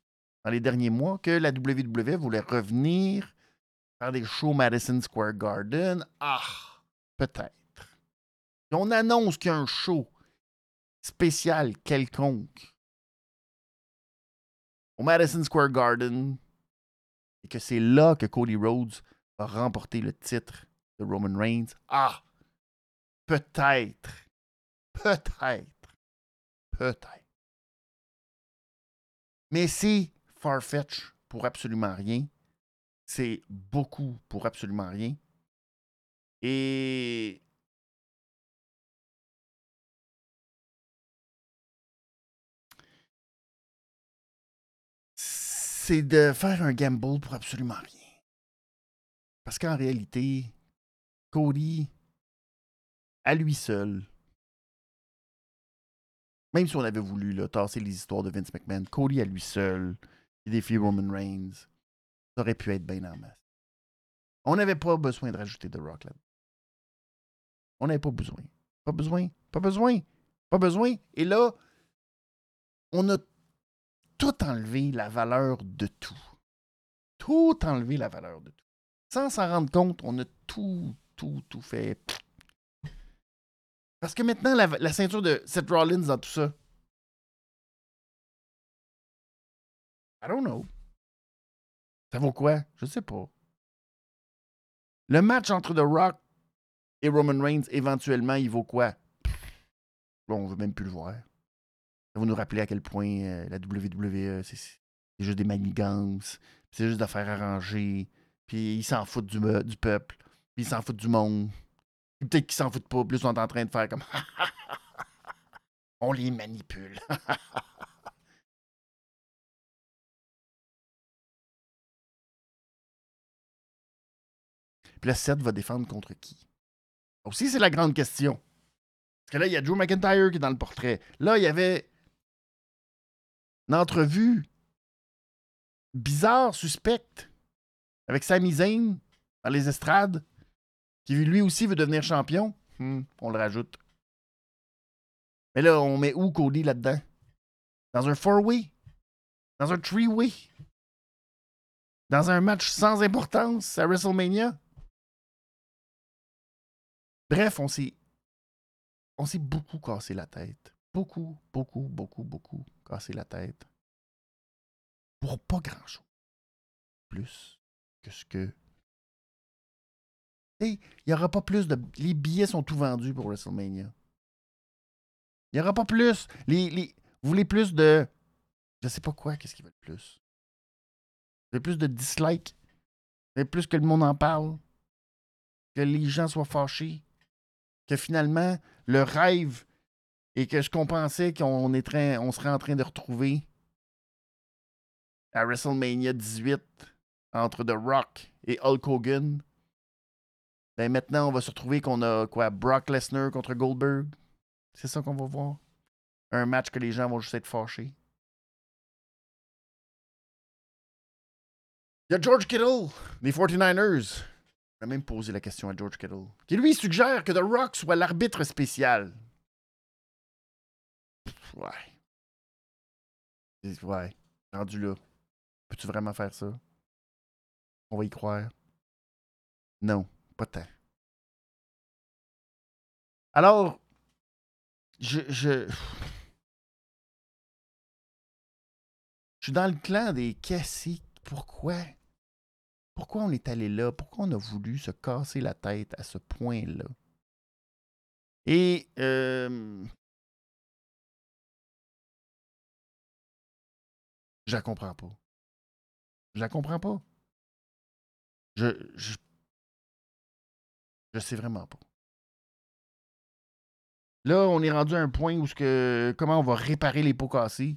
Speaker 1: dans les derniers mois que la WWE voulait revenir faire des shows Madison Square Garden? Ah, peut-être. On annonce qu'il y a un show spécial quelconque au Madison Square Garden et que c'est là que Cody Rhodes va remporter le titre de Roman Reigns. Ah, peut-être, peut-être, peut-être. Mais c'est farfetch pour absolument rien. C'est beaucoup pour absolument rien. Et c'est de faire un gamble pour absolument rien. Parce qu'en réalité, Cody à lui seul, même si on avait voulu là, tasser les histoires de Vince McMahon, Cody à lui seul, il défie Roman Reigns, aurait pu être bien en masse. On n'avait pas besoin de rajouter The Rock. On n'avait pas besoin. Pas besoin. Pas besoin. Pas besoin. Et là, on a tout enlevé la valeur de tout. Tout enlevé la valeur de tout. Sans s'en rendre compte, on a tout, tout, tout fait. Parce que maintenant, la, ceinture de Seth Rollins dans tout ça. I don't know. Ça vaut quoi? Je sais pas. Le match entre The Rock et Roman Reigns, éventuellement, il vaut quoi? Bon, on veut même plus le voir. Ça va nous rappeler à quel point euh, la WWE, c'est juste des manigances, c'est juste d'affaires arrangées, puis ils s'en foutent du, du peuple, puis ils s'en foutent du monde. Peut-être qu'ils s'en foutent pas, plus ils sont en train de faire comme on les manipule. Puis là, Seth va défendre contre qui? Aussi, c'est la grande question. Parce que là, il y a Drew McIntyre qui est dans le portrait. Là, il y avait une entrevue bizarre, suspecte, avec Sami Zayn dans les estrades, qui lui aussi veut devenir champion. Hmm, on le rajoute. Mais là, on met où Cody là-dedans? Dans un four-way? Dans un three-way? Dans un match sans importance à WrestleMania? Bref, on s'est. On s'est beaucoup cassé la tête. Beaucoup, beaucoup, beaucoup, beaucoup cassé la tête. Pour pas grand-chose. Plus que ce que. Il n'y aura pas plus de. Les billets sont tout vendus pour WrestleMania. Il n'y aura pas plus. Les, les... Vous voulez plus de. Je sais pas quoi, qu'est-ce qu'ils veulent plus? Vous voulez plus de dislikes? Vous voulez plus que le monde en parle? Que les gens soient fâchés? Que finalement, le rêve et que ce qu'on pensait qu'on on serait en train de retrouver à WrestleMania 18 entre The Rock et Hulk Hogan, ben maintenant, on va se retrouver qu'on a quoi Brock Lesnar contre Goldberg. C'est ça qu'on va voir. Un match que les gens vont juste être fâchés. Il y a George Kittle, des 49ers. On a même posé la question à George Kittle, qui lui suggère que The Rock soit l'arbitre spécial. ouais. Ouais. Rendu là. Peux-tu vraiment faire ça? On va y croire. Non, pas tant. Alors, je, je. Je suis dans le clan des Cassis. Pourquoi? Pourquoi on est allé là? Pourquoi on a voulu se casser la tête à ce point-là? Et euh, je la comprends pas. Je la comprends pas. Je, je, je sais vraiment pas. Là, on est rendu à un point où ce que comment on va réparer les pots cassés?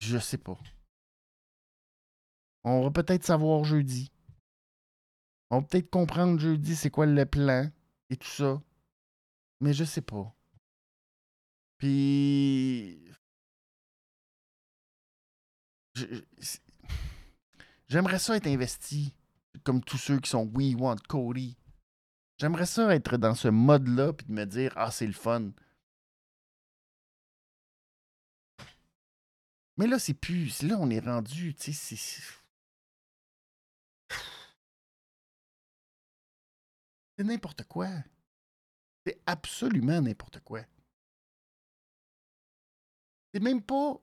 Speaker 1: Je sais pas. On va peut-être savoir jeudi. On va peut-être comprendre jeudi c'est quoi le plan et tout ça. Mais je sais pas. Puis. J'aimerais ça être investi comme tous ceux qui sont We Want Cody. J'aimerais ça être dans ce mode-là puis de me dire Ah, c'est le fun. Mais là, c'est plus. Là, on est rendu. Tu sais, c'est. C'est n'importe quoi. C'est absolument n'importe quoi. C'est même pas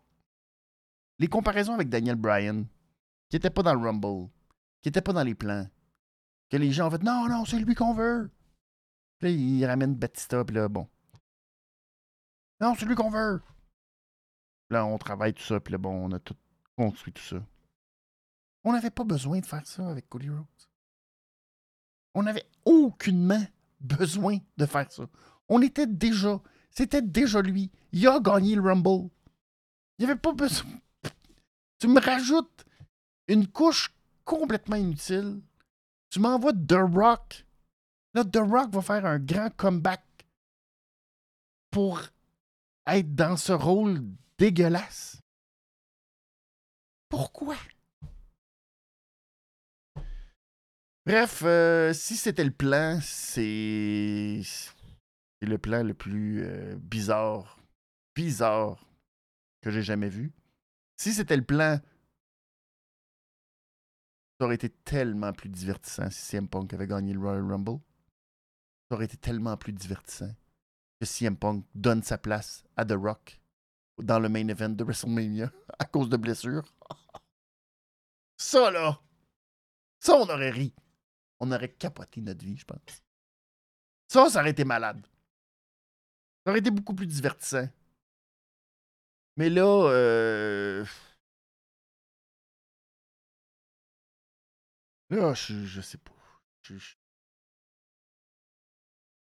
Speaker 1: les comparaisons avec Daniel Bryan, qui était pas dans le Rumble, qui était pas dans les plans, que les gens ont fait non, non, c'est lui qu'on veut. Puis là, il ramène Batista, puis là, bon. Non, c'est lui qu'on veut. Là, on travaille tout ça, puis là, bon, on a tout construit tout ça. On n'avait pas besoin de faire ça avec Cody Rhodes. On n'avait aucunement besoin de faire ça. On était déjà, c'était déjà lui. Il a gagné le Rumble. Il n'y avait pas besoin. Tu me rajoutes une couche complètement inutile. Tu m'envoies The Rock Là, The Rock va faire un grand comeback pour être dans ce rôle dégueulasse. Pourquoi? Bref, euh, si c'était le plan, c'est le plan le plus euh, bizarre, bizarre que j'ai jamais vu. Si c'était le plan, ça aurait été tellement plus divertissant si CM Punk avait gagné le Royal Rumble. Ça aurait été tellement plus divertissant que CM Punk donne sa place à The Rock dans le main event de WrestleMania à cause de blessures. Ça, là, ça, on aurait ri. On aurait capoté notre vie, je pense. Ça, ça aurait été malade. Ça aurait été beaucoup plus divertissant. Mais là, euh... là, je, je sais pas. Je, je...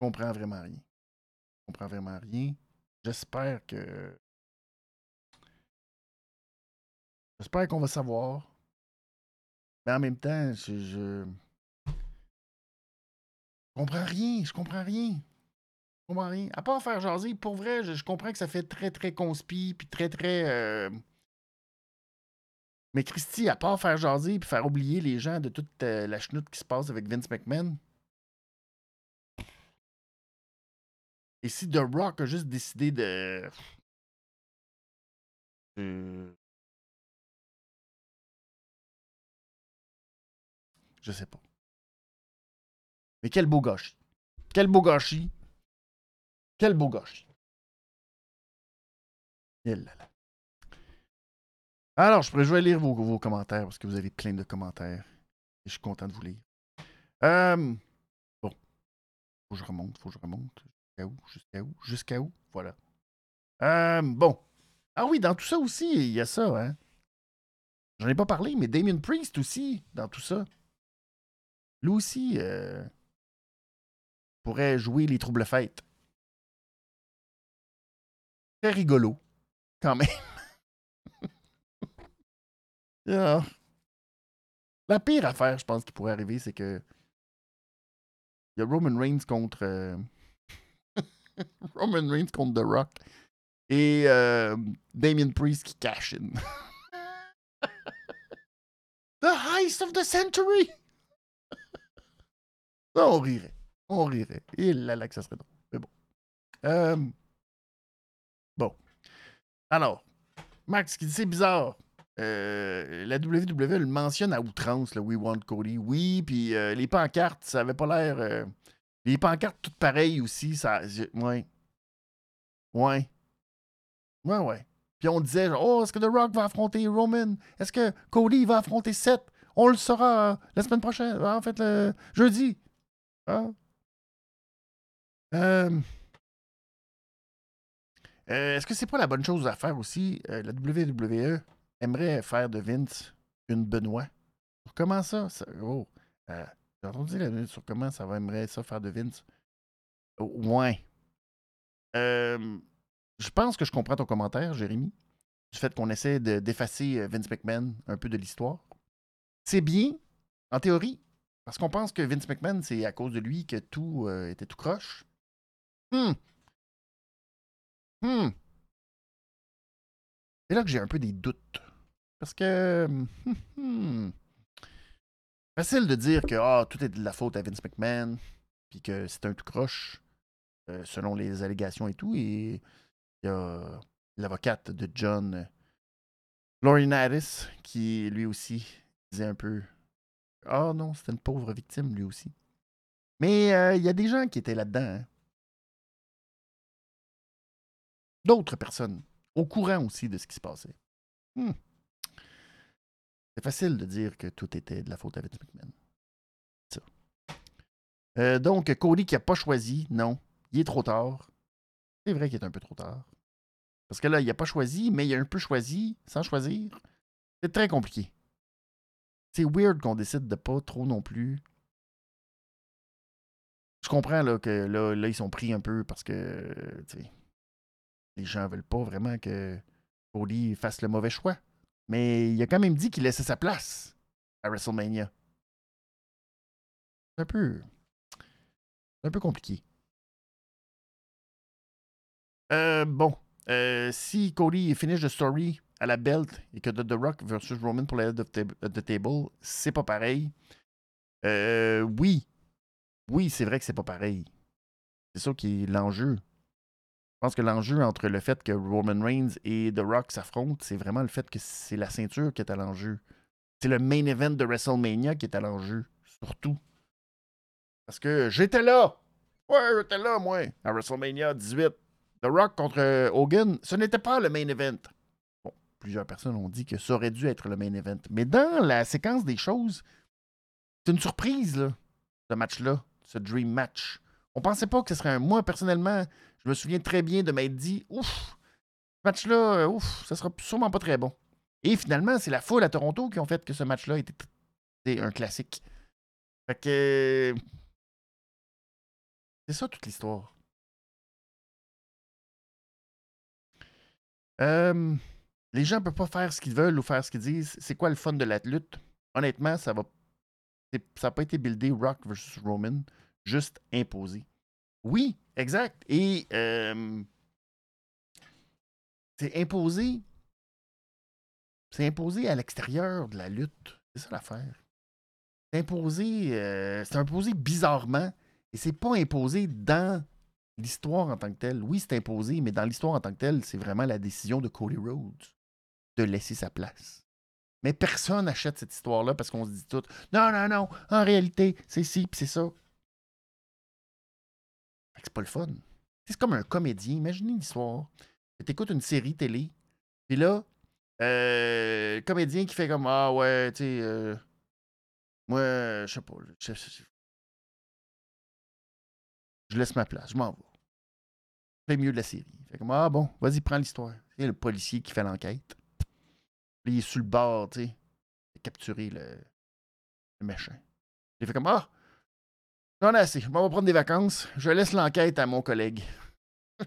Speaker 1: comprends vraiment rien. Je comprends vraiment rien. J'espère que. J'espère qu'on va savoir. Mais en même temps, je, je... comprends rien. Je comprends rien. Je comprends rien. À part faire jaser, pour vrai, je, comprends que ça fait très, très conspi, puis très, très. euh, Mais Christy, à part faire jaser puis faire oublier les gens de toute euh, la chenoute qui se passe avec Vince McMahon. Et si The Rock a juste décidé de- Je sais pas. Mais quel beau gâchis. Quel beau gâchis. Quel beau gâchis. Alors, je à lire vos, vos commentaires parce que vous avez plein de commentaires. Et je suis content de vous lire. Euh, bon. Faut que je remonte, faut que je remonte. Jusqu'à où? Jusqu'à où? Jusqu'à où? Voilà. Euh, bon. Ah oui, dans tout ça aussi, il y a ça, hein. J'en ai pas parlé, mais Damien Priest aussi, dans tout ça. Lui aussi euh, pourrait jouer les troubles fêtes. Très rigolo, quand même. Ah. La pire affaire, je pense, qui pourrait arriver, c'est que il y a Roman Reigns contre euh, Roman Reigns contre The Rock et euh, Damien Priest qui cash in. the heist of the century! Ça, on rirait. On rirait. Et là, là, que ça serait drôle. Mais bon. Euh, Bon. Alors, Max qui dit c'est bizarre. Euh, la WWE le mentionne à outrance, le We Want Cody. Oui, puis euh, les pancartes, ça avait pas l'air. les pancartes toutes pareilles aussi. Ça, ouais. Ouais. Ouais, ouais. Puis on disait, genre, oh, est-ce que The Rock va affronter Roman? Est-ce que Cody va affronter Seth? On le saura la semaine prochaine. En fait, le jeudi. Ah. Euh, euh, Est-ce que c'est pas la bonne chose à faire aussi? Euh, la WWE aimerait faire de Vince une Benoît. Sur comment ça? ça- oh, j'ai entendu la sur comment ça va aimerait ça faire de Vince. Oh, ouais. Je pense que je comprends ton commentaire, Jérémy, du fait qu'on essaie de- d'effacer Vince McMahon un peu de l'histoire. C'est bien, en théorie, parce qu'on pense que Vince McMahon, c'est à cause de lui que tout était tout croche. Hmm. Hmm. C'est là que j'ai un peu des doutes. Parce que. hmm, hmm. Facile de dire que ah, tout est de la faute à Vince McMahon, puis que c'est un tout croche, euh, selon les allégations et tout. Et il y a l'avocate de John, Laurie qui lui aussi disait un peu Ah non, c'était une pauvre victime, lui aussi. Mais euh, il y a des gens qui étaient là-dedans. hein. D'autres personnes, au courant aussi de ce qui se passait. Hmm. C'est facile de dire que tout était de la faute à McMahon. Ça. Euh, donc, Cody qui n'a pas choisi, non. Il est trop tard. C'est vrai qu'il est un peu trop tard. Parce que là, il n'a pas choisi, mais il a un peu choisi sans choisir. C'est très compliqué. C'est weird qu'on décide de pas trop non plus. Je comprends là, que là, là, ils sont pris un peu parce que les gens veulent pas vraiment que Cody fasse le mauvais choix. Mais il a quand même dit qu'il laissait sa place à WrestleMania. C'est un peu. Un peu compliqué. Euh, bon. Euh, si Cody finish the story à la belt et que The Rock versus Roman pour la head of the table, c'est pas pareil. Euh, oui. Oui, c'est vrai que c'est pas pareil. C'est ça qui est l'enjeu. Je pense que l'enjeu entre le fait que Roman Reigns et The Rock s'affrontent, c'est vraiment le fait que c'est la ceinture qui est à l'enjeu. C'est le main event de WrestleMania qui est à l'enjeu, surtout. Parce que j'étais là! Ouais, j'étais là, moi, à WrestleMania 18. The Rock contre Hogan, ce n'était pas le main event. Bon, plusieurs personnes ont dit que ça aurait dû être le main event. Mais dans la séquence des choses, c'est une surprise, là, ce match-là, ce Dream Match. On pensait pas que ce serait un. Moi, personnellement, je me souviens très bien de m'être dit, ouf, ce match-là, euh, ouf, ça sera sûrement pas très bon. Et finalement, c'est la foule à Toronto qui ont fait que ce match-là était un classique. Fait que. C'est ça toute l'histoire. Euh, les gens ne peuvent pas faire ce qu'ils veulent ou faire ce qu'ils disent. C'est quoi le fun de la lutte? Honnêtement, ça va. Ça n'a pas été buildé Rock versus Roman, juste imposé. Oui, exact. Et euh, c'est imposé. C'est imposé à l'extérieur de la lutte. C'est ça l'affaire. C'est imposé. Euh, c'est imposé bizarrement. Et c'est pas imposé dans l'histoire en tant que telle. Oui, c'est imposé, mais dans l'histoire en tant que telle, c'est vraiment la décision de Cody Rhodes de laisser sa place. Mais personne n'achète cette histoire-là parce qu'on se dit tout Non, non, non, en réalité, c'est ci, puis c'est ça c'est pas le fun. C'est comme un comédien. Imaginez l'histoire. Tu écoutes une série télé, puis là, euh, comédien qui fait comme Ah ouais, tu sais, euh, moi, je sais pas. Je, laisse ma place, je m'en vais. Plein milieu de la série. Fait comme Ah bon, vas-y, prends l'histoire. C'est le policier qui fait l'enquête. Il est sur le bord, tu sais, capturer le, le méchant. Il fait comme Ah, Ai assez. On va prendre des vacances. Je laisse l'enquête à mon collègue.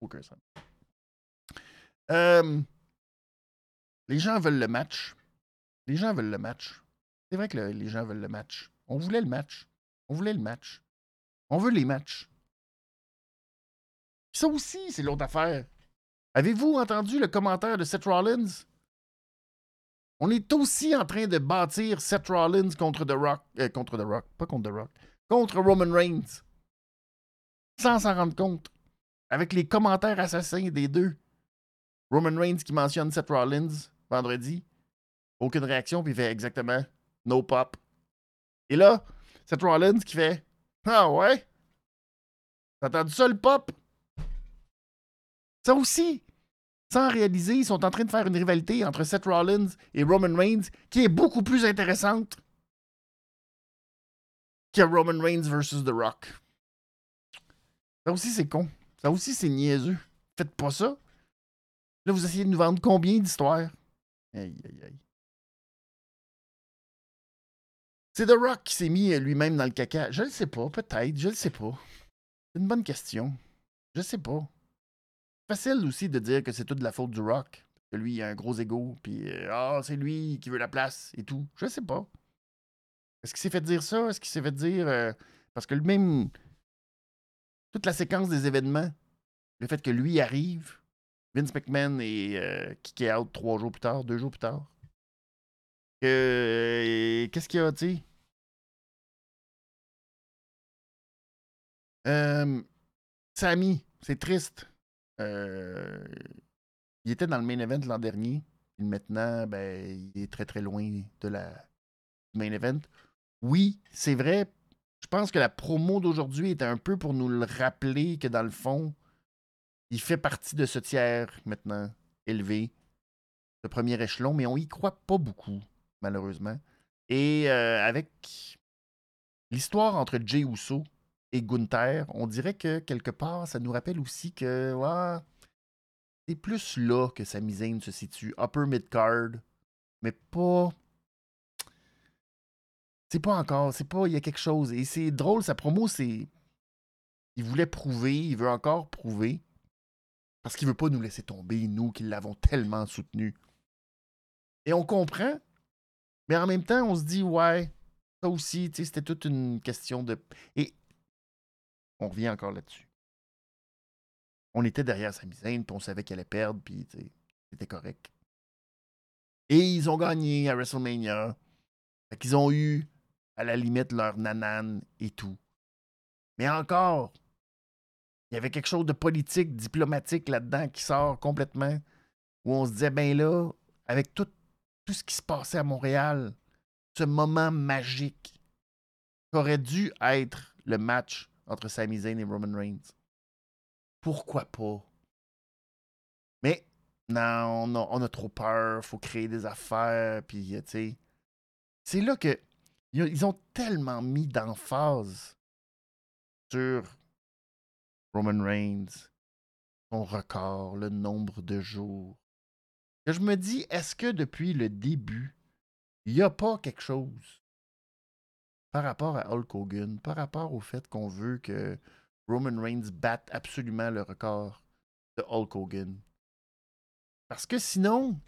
Speaker 1: Aucun sens. Euh, les gens veulent le match. Les gens veulent le match. C'est vrai que les gens veulent le match. On voulait le match. On voulait le match. On veut les matchs. ça aussi, c'est l'autre affaire. Avez-vous entendu le commentaire de Seth Rollins? On est aussi en train de bâtir Seth Rollins contre The Rock. Euh, contre The Rock, pas contre The Rock. Contre Roman Reigns. Sans s'en rendre compte. Avec les commentaires assassins des deux. Roman Reigns qui mentionne Seth Rollins vendredi. Aucune réaction, puis il fait exactement no pop. Et là, Seth Rollins qui fait Ah ouais? T'as entendu ça le pop? Ça aussi, sans réaliser, ils sont en train de faire une rivalité entre Seth Rollins et Roman Reigns qui est beaucoup plus intéressante que Roman Reigns versus The Rock. Ça aussi, c'est con. Ça aussi, c'est niaiseux. Faites pas ça. Là, vous essayez de nous vendre combien d'histoires? Aïe, aïe, aïe. C'est The Rock qui s'est mis lui-même dans le caca. Je le sais pas, peut-être, je le sais pas. C'est une bonne question. Je sais pas facile aussi de dire que c'est toute de la faute du rock. Que lui, il a un gros ego, puis euh, ah, c'est lui qui veut la place et tout. Je sais pas. Est-ce qu'il s'est fait dire ça? Est-ce qu'il s'est fait dire. Euh, parce que lui-même. Toute la séquence des événements, le fait que lui arrive, Vince McMahon est euh, kické out trois jours plus tard, deux jours plus tard. Qu'est-ce qu'il y a, tu sais? Sammy, c'est triste. Euh, il était dans le main event l'an dernier. Et maintenant, ben, il est très très loin de la main event. Oui, c'est vrai. Je pense que la promo d'aujourd'hui était un peu pour nous le rappeler que dans le fond, il fait partie de ce tiers maintenant élevé, le premier échelon, mais on y croit pas beaucoup, malheureusement. Et euh, avec l'histoire entre Jay Uso et Gunther, on dirait que quelque part, ça nous rappelle aussi que c'est plus là que Sami Zayn se situe. Upper mid-card, mais pas. C'est pas encore, c'est pas. Il y a quelque chose. Et c'est drôle, sa promo, c'est. Il voulait prouver, il veut encore prouver. Parce qu'il veut pas nous laisser tomber, nous qui l'avons tellement soutenu. Et on comprend, mais en même temps, on se dit, ouais, Ça aussi, c'était toute une question de. Et on revient encore là-dessus. On était derrière Sami Zayn, puis on savait qu'elle allait perdre, puis c'était correct. Et ils ont gagné à WrestleMania. Fait qu'ils ont eu, à la limite, leur nanane et tout. Mais encore, il y avait quelque chose de politique, diplomatique là-dedans qui sort complètement. Où on se disait, ben là, avec tout, tout ce qui se passait à Montréal, ce moment magique aurait dû être le match entre Sami Zayn et Roman Reigns. Pourquoi pas? Mais non, on a, trop peur, faut créer des affaires, puis tu sais. C'est là que ils ont tellement mis d'emphase sur Roman Reigns, son record, le nombre de jours. Que je me dis, est-ce que depuis le début, il n'y a pas quelque chose par rapport à Hulk Hogan, par rapport au fait qu'on veut que Roman Reigns batte absolument le record de Hulk Hogan. Parce que sinon,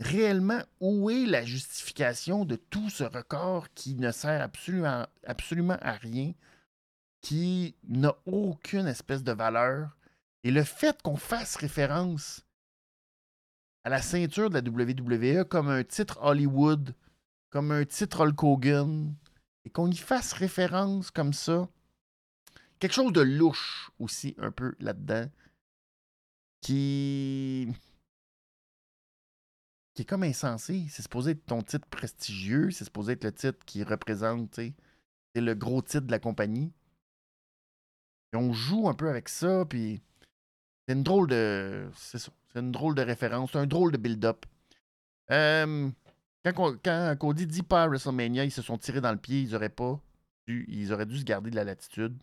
Speaker 1: réellement, où est la justification de tout ce record qui ne sert absolument, absolument à rien, qui n'a aucune espèce de valeur? Et le fait qu'on fasse référence à la ceinture de la WWE comme un titre Hollywood comme un titre Hulk Hogan et qu'on y fasse référence comme ça. Quelque chose de louche aussi un peu là-dedans qui qui est comme insensé. C'est supposé être ton titre prestigieux, c'est supposé être le titre qui représente, c'est le gros titre de la compagnie. Et on joue un peu avec ça, puis c'est une drôle de. C'est ça. C'est une drôle de référence, c'est un drôle de build-up. Euh, quand, Cody dit pas à WrestleMania, ils se sont tirés dans le pied, ils auraient pas dû, ils auraient dû se garder de la latitude.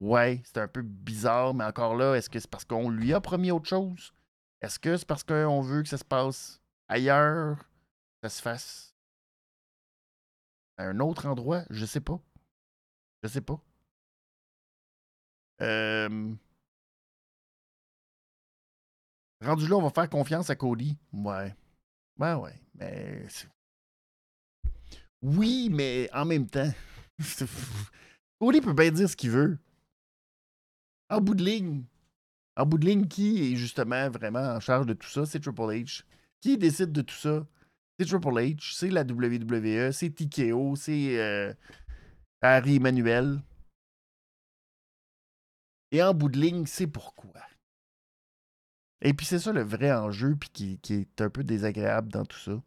Speaker 1: Ouais, c'était un peu bizarre, mais encore là, est-ce que c'est parce qu'on lui a promis autre chose? Est-ce que c'est parce qu'on veut que ça se passe ailleurs, que ça se fasse à un autre endroit? Je sais pas. Je sais pas. Euh... Rendu là, on va faire confiance à Cody. Ouais. Ben ouais, mais. Oui, mais en même temps. Cody peut bien dire ce qu'il veut. En bout de ligne. En bout de ligne, qui est justement vraiment en charge de tout ça? C'est Triple H. Qui décide de tout ça? C'est Triple H, c'est la WWE, c'est TKO, c'est euh, Harry Emmanuel. Et en bout de ligne, c'est pourquoi? Et puis c'est ça le vrai enjeu, qui, est un peu désagréable dans tout ça.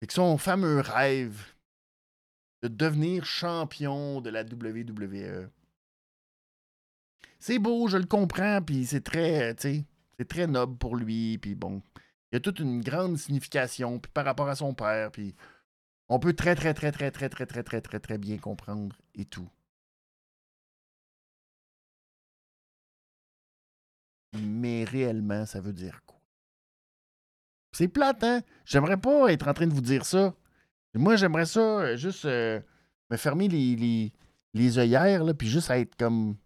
Speaker 1: C'est que son fameux rêve de devenir champion de la WWE. C'est beau, je le comprends, puis c'est très, c'est très noble pour lui, puis bon, il y a toute une grande signification, par rapport à son père, puis on peut très, très, très, très, très, très, très, très, très, très bien comprendre et tout. Mais réellement, ça veut dire quoi? C'est plate, hein? J'aimerais pas être en train de vous dire ça. Moi, j'aimerais ça euh, juste euh, me fermer les, les, les œillères, là, puis juste être comme.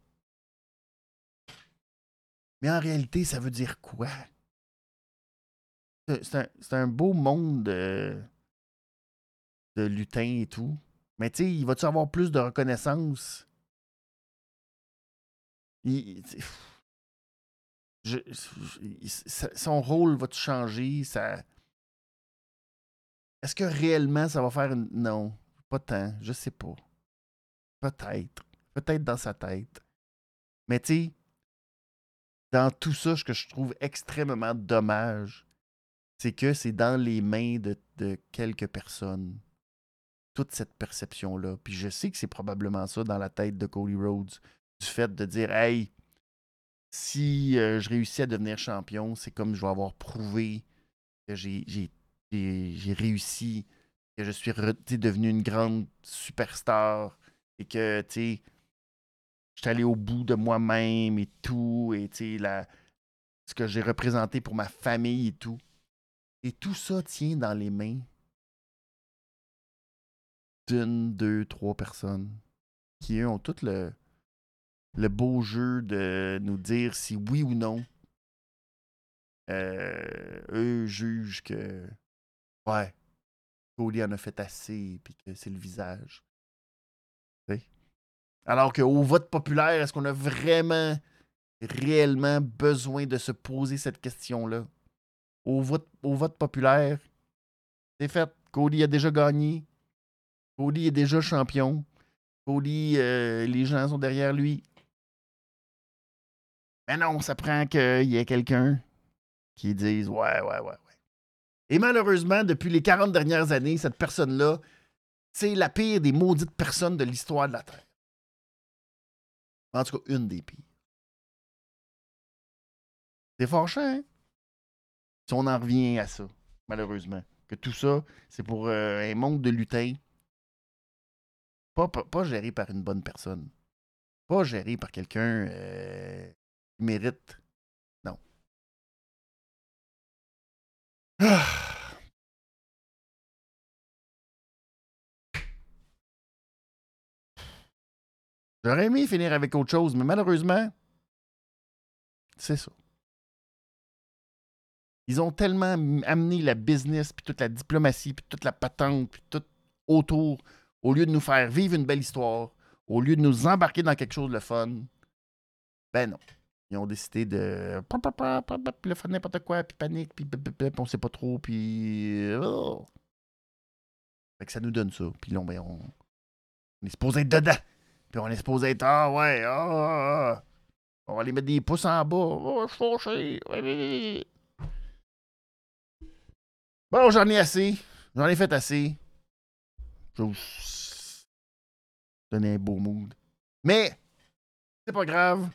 Speaker 1: Mais en réalité, ça veut dire quoi? C'est un, beau monde de, de lutins et tout. Mais tu sais, il va-tu avoir plus de reconnaissance? Il, son rôle va changer? Ça... Est-ce que réellement ça va faire une. Non, pas tant. Je sais pas. Peut-être. Peut-être dans sa tête. Mais tu sais, dans tout ça, ce que je trouve extrêmement dommage, c'est que c'est dans les mains de, de quelques personnes. Toute cette perception-là. Puis je sais que c'est probablement ça dans la tête de Cody Rhodes. Du fait de dire, hey, si je réussis à devenir champion, c'est comme je vais avoir prouvé que j'ai réussi, que je suis devenu une grande superstar et que je suis allé au bout de moi-même et tout, et la, ce que j'ai représenté pour ma famille et tout. Et tout ça tient dans les mains d'une, deux, trois personnes qui, eux, ont tout le, le beau jeu de nous dire si oui ou non euh, eux jugent que ouais, Cody en a fait assez, puis que c'est le visage. Alors qu'au vote populaire, est-ce qu'on a vraiment, réellement besoin de se poser cette question-là? Au vote, au vote populaire, c'est fait. Cody a déjà gagné. Cody est déjà champion. Cody, euh, les gens sont derrière lui. Mais non, ça prend qu'il y ait quelqu'un qui dise Ouais, ouais, ouais, ouais. Et malheureusement, depuis les 40 dernières années, cette personne-là, c'est la pire des maudites personnes de l'histoire de la Terre. En tout cas, une des pires. C'est fâchant, hein? Si on en revient à ça, malheureusement. Que tout ça, c'est pour euh, un monde de lutins. Pas, pas, géré par une bonne personne. Pas géré par quelqu'un euh, mérite. Non. Ah! J'aurais aimé finir avec autre chose, mais malheureusement, c'est ça. Ils ont tellement amené la business, puis toute la diplomatie, puis toute la patente, puis tout autour, au lieu de nous faire vivre une belle histoire, au lieu de nous embarquer dans quelque chose de fun. Ben non. Ils ont décidé de. Puis le faire n'importe quoi, puis panique, puis on sait pas trop, puis. Oh. Fait que ça nous donne ça. Puis là, ben, on, on est supposé être dedans. Puis on est supposé être, ah ouais, ah, ah, ah, on va aller mettre des pouces en bas. Oh, je Bon, j'en ai assez. J'en ai fait assez. Je vous donner un beau mood. Mais, c'est pas grave.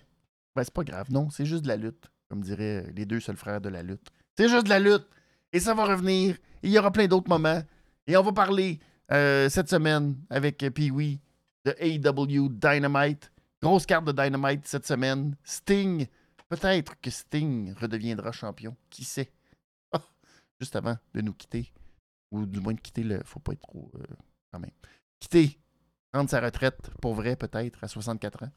Speaker 1: Ben, c'est pas grave, non. C'est juste de la lutte. Comme diraient les deux seuls frères de la lutte. C'est juste de la lutte. Et ça va revenir. Il y aura plein d'autres moments. Et on va parler euh, cette semaine avec Pee-Wee de AEW Dynamite. Grosse carte de Dynamite cette semaine. Sting. Peut-être que Sting redeviendra champion. Qui sait? Ah, juste avant de nous quitter. Ou du moins de quitter le. Faut pas être trop. Euh, quand même. Quitter. Prendre sa retraite pour vrai, peut-être, à 64 ans.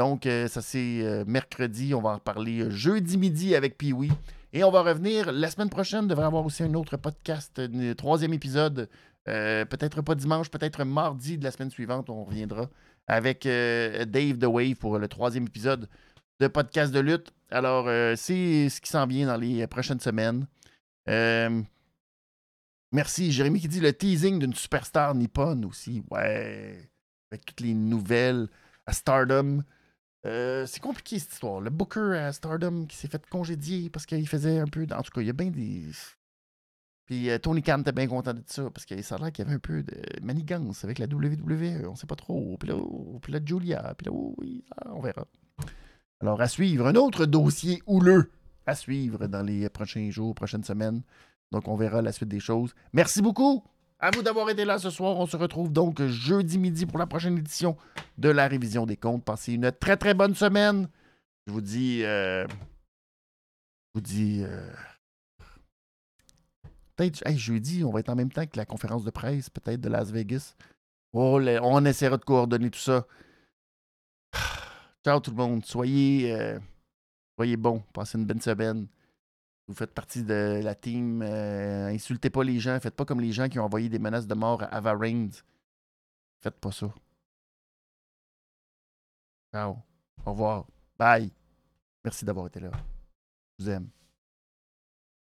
Speaker 1: Donc, euh, ça c'est euh, mercredi. On va en parler jeudi midi avec Pee-Wee. Et on va revenir la semaine prochaine. devrait avoir aussi un autre podcast, un troisième épisode euh, peut-être pas dimanche, peut-être mardi de la semaine suivante, on reviendra avec euh, Dave The Wave pour le troisième épisode de podcast de lutte. Alors, euh, c'est ce qui s'en vient dans les prochaines semaines. merci. Jérémy qui dit le teasing d'une superstar nippone aussi. Ouais. Avec toutes les nouvelles à Stardom. C'est compliqué cette histoire. Le Booker à Stardom qui s'est fait congédier parce qu'il faisait un peu. En tout cas, il y a bien des. Puis euh, Tony Khan était bien content de ça parce que ça a l'air qu'il y avait un peu de manigance avec la WWE. On sait pas trop. Puis là, oh, Julia. Puis là, oh, oui, on verra. Alors, à suivre. Un autre dossier houleux à suivre dans les prochains jours, prochaines semaines. Donc, on verra la suite des choses. Merci beaucoup. À vous d'avoir été là ce soir. On se retrouve donc jeudi midi pour la prochaine édition de la révision des comptes. Passez une très, très bonne semaine. Je vous dis. Euh, je vous dis. Euh, peut-être, jeudi, on va être en même temps que la conférence de presse, peut-être de Las Vegas. Oh, on essaiera de coordonner tout ça. Ciao tout le monde. Soyez, euh, soyez bons. Passez une bonne semaine. Vous faites partie de la team. Euh, insultez pas les gens. Faites pas comme les gens qui ont envoyé des menaces de mort à Ava Reigns. Faites pas ça. Ciao. Au revoir. Bye. Merci d'avoir été là. Je vous aime.